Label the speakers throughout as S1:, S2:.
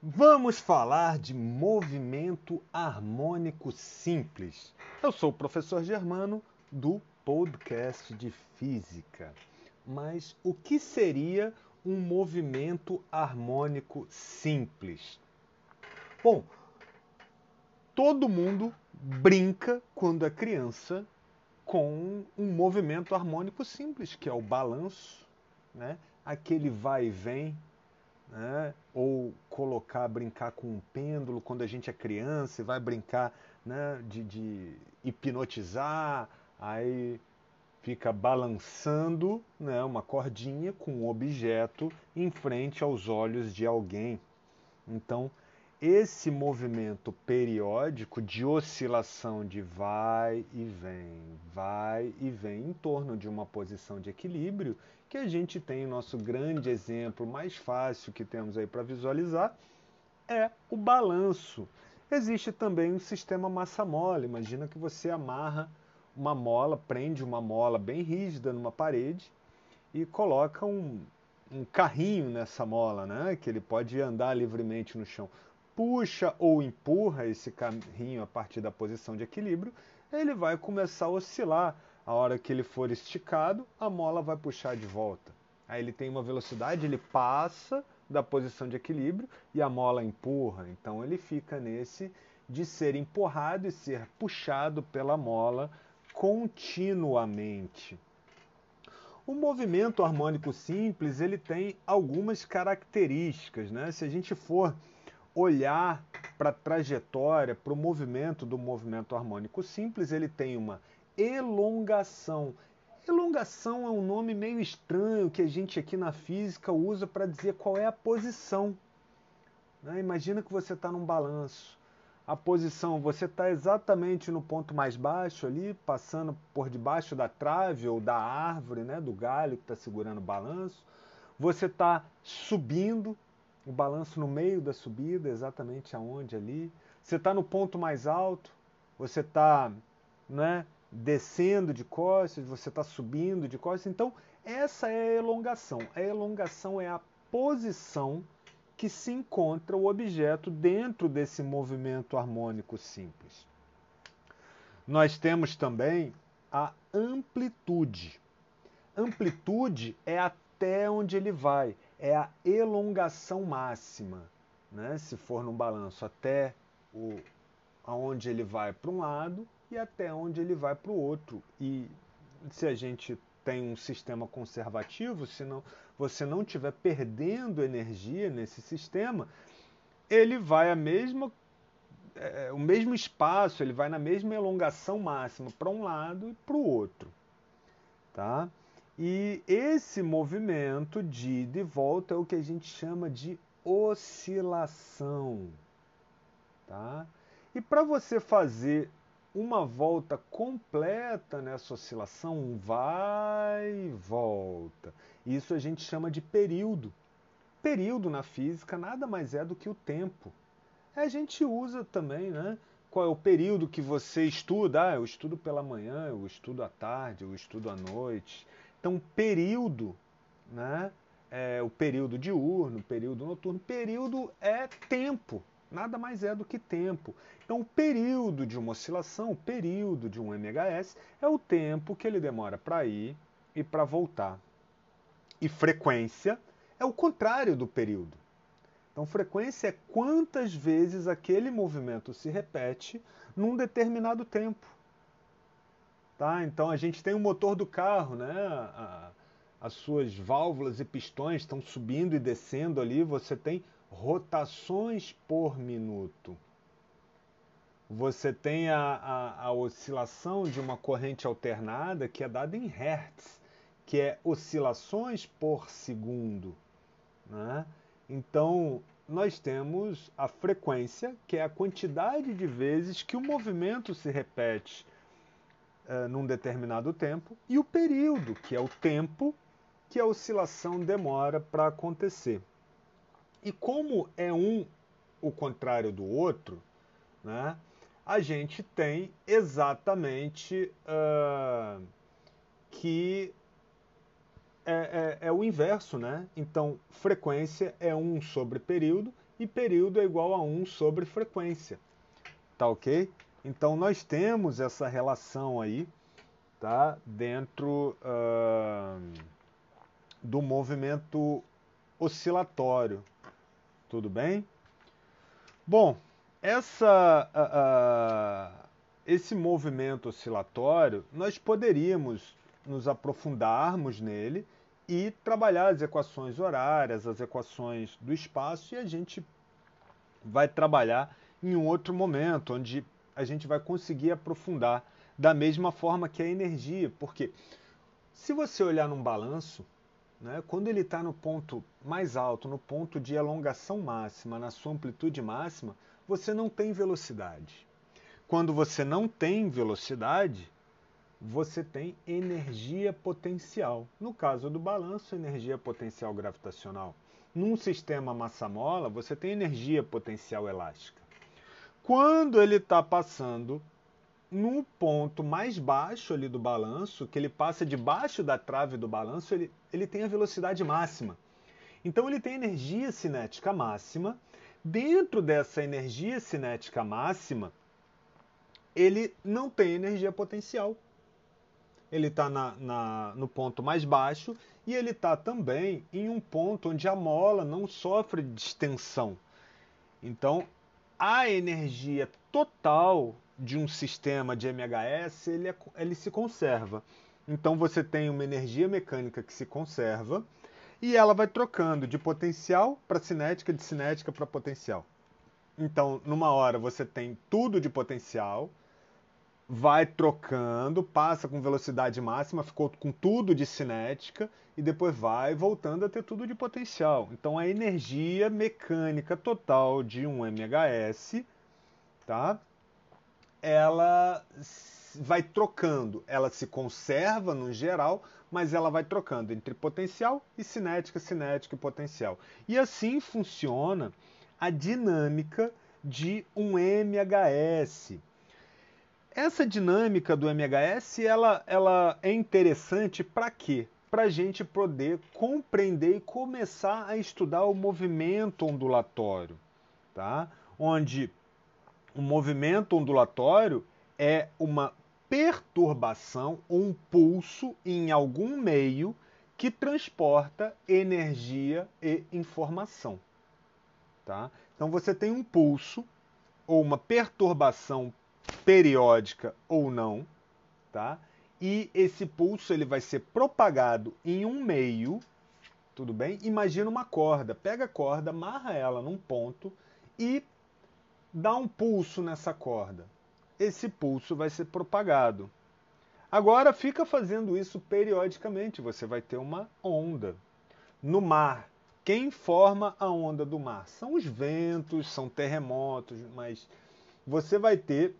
S1: Vamos falar de movimento harmônico simples. Eu sou o professor Germano do podcast de física. Mas o que seria um movimento harmônico simples? Bom, todo mundo brinca quando é criança com um movimento harmônico simples, que é o balanço, né? aquele vai e vem né? ou colocar, brincar com um pêndulo quando a gente é criança e vai brincar né? de, de hipnotizar, aí fica balançando né? uma cordinha com um objeto em frente aos olhos de alguém. Então, esse movimento periódico de oscilação de vai e vem, vai e vem em torno de uma posição de equilíbrio, que a gente tem nosso grande exemplo mais fácil que temos aí para visualizar, é o balanço. Existe também um sistema massa mole. Imagina que você amarra uma mola, prende uma mola bem rígida numa parede e coloca um, um carrinho nessa mola, né? Que ele pode andar livremente no chão puxa ou empurra esse carrinho a partir da posição de equilíbrio, ele vai começar a oscilar. A hora que ele for esticado, a mola vai puxar de volta. Aí ele tem uma velocidade, ele passa da posição de equilíbrio e a mola empurra. Então ele fica nesse de ser empurrado e ser puxado pela mola continuamente. O movimento harmônico simples ele tem algumas características, né? Se a gente for olhar para a trajetória, para o movimento do movimento harmônico simples, ele tem uma elongação. Elongação é um nome meio estranho que a gente aqui na física usa para dizer qual é a posição. Né? Imagina que você está num balanço. A posição, você está exatamente no ponto mais baixo ali, passando por debaixo da trave ou da árvore, né, do galho que está segurando o balanço. Você está subindo, o balanço no meio da subida, exatamente aonde ali. Você está no ponto mais alto, você está né, descendo de costas, você está subindo de costas. Então, essa é a elongação. A elongação é a posição que se encontra o objeto dentro desse movimento harmônico simples. Nós temos também a amplitude. Amplitude é até onde ele vai, é a elongação máxima, né? se for num balanço até o, aonde ele vai para um lado e até onde ele vai para o outro. E se a gente tem um sistema conservativo, se não, você não estiver perdendo energia nesse sistema, ele vai a mesma é, o mesmo espaço, ele vai na mesma elongação máxima para um lado e para o outro. Tá? E esse movimento de ida e volta é o que a gente chama de oscilação. Tá? E para você fazer uma volta completa nessa oscilação, um vai e volta, isso a gente chama de período. Período na física nada mais é do que o tempo. A gente usa também, né? Qual é o período que você estuda? Ah, eu estudo pela manhã, eu estudo à tarde, eu estudo à noite. Então, período, né? É, o período diurno, período noturno, período é tempo, nada mais é do que tempo. Então, o período de uma oscilação, o período de um MHS, é o tempo que ele demora para ir e para voltar. E frequência é o contrário do período. Então, frequência é quantas vezes aquele movimento se repete num determinado tempo. Tá? Então a gente tem o motor do carro, né? A, as suas válvulas e pistões estão subindo e descendo ali, você tem rotações por minuto. Você tem a, a, a, oscilação de uma corrente alternada que é dada em Hertz, que é oscilações por segundo. Né? Então, nós temos a frequência, que é a quantidade de vezes que o movimento se repete uh, num determinado tempo, e o período, que é o tempo que a oscilação demora para acontecer. E como é um o contrário do outro, né, a gente tem exatamente uh, que é, é, é, o inverso, né? Então, frequência é 1 sobre período e período é igual a 1 sobre frequência. Tá ok? Então nós temos essa relação aí, tá? Dentro uh, do movimento oscilatório. Tudo bem? Bom, essa, uh, uh, esse movimento oscilatório, nós poderíamos nos aprofundarmos nele e trabalhar as equações horárias, as equações do espaço, e a gente vai trabalhar em um outro momento, onde a gente vai conseguir aprofundar da mesma forma que a energia, porque se você olhar num balanço, né, quando ele está no ponto mais alto, no ponto de elongação máxima, na sua amplitude máxima, você não tem velocidade. Quando você não tem velocidade, você tem energia potencial. No caso do balanço, energia potencial gravitacional. Num sistema massa-mola, você tem energia potencial elástica. Quando ele está passando no ponto mais baixo ali do balanço, que ele passa debaixo da trave do balanço, ele, ele tem a velocidade máxima. Então ele tem energia cinética máxima. Dentro dessa energia cinética máxima, ele não tem energia potencial ele está no ponto mais baixo e ele está também em um ponto onde a mola não sofre distensão. Então, a energia total de um sistema de MHS ele, é, ele se conserva. Então, você tem uma energia mecânica que se conserva e ela vai trocando de potencial para cinética, de cinética para potencial. Então, numa hora você tem tudo de potencial, vai trocando, passa com velocidade máxima, ficou com tudo de cinética e depois vai voltando a ter tudo de potencial. Então a energia mecânica total de um MHS, tá? Ela vai trocando, ela se conserva no geral, mas ela vai trocando entre potencial e cinética, cinética e potencial. E assim funciona a dinâmica de um MHS. Essa dinâmica do MHS ela, ela é interessante para quê? Para a gente poder compreender e começar a estudar o movimento ondulatório, tá? Onde o movimento ondulatório é uma perturbação, um pulso em algum meio que transporta energia e informação. Tá? Então você tem um pulso ou uma perturbação periódica ou não, tá? E esse pulso ele vai ser propagado em um meio, tudo bem? Imagina uma corda, pega a corda, amarra ela num ponto e dá um pulso nessa corda. Esse pulso vai ser propagado. Agora fica fazendo isso periodicamente, você vai ter uma onda. No mar, quem forma a onda do mar? São os ventos, são terremotos, mas você vai ter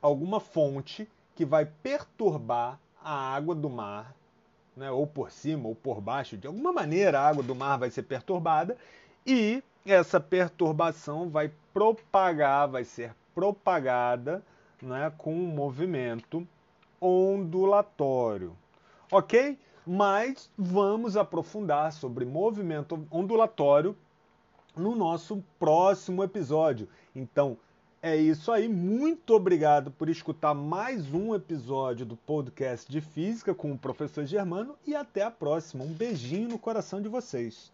S1: alguma fonte que vai perturbar a água do mar, né, ou por cima ou por baixo, de alguma maneira a água do mar vai ser perturbada e essa perturbação vai propagar, vai ser propagada né, com um movimento ondulatório. Ok? Mas vamos aprofundar sobre movimento ondulatório no nosso próximo episódio. Então, é isso aí. Muito obrigado por escutar mais um episódio do podcast de Física com o professor Germano e até a próxima. Um beijinho no coração de vocês.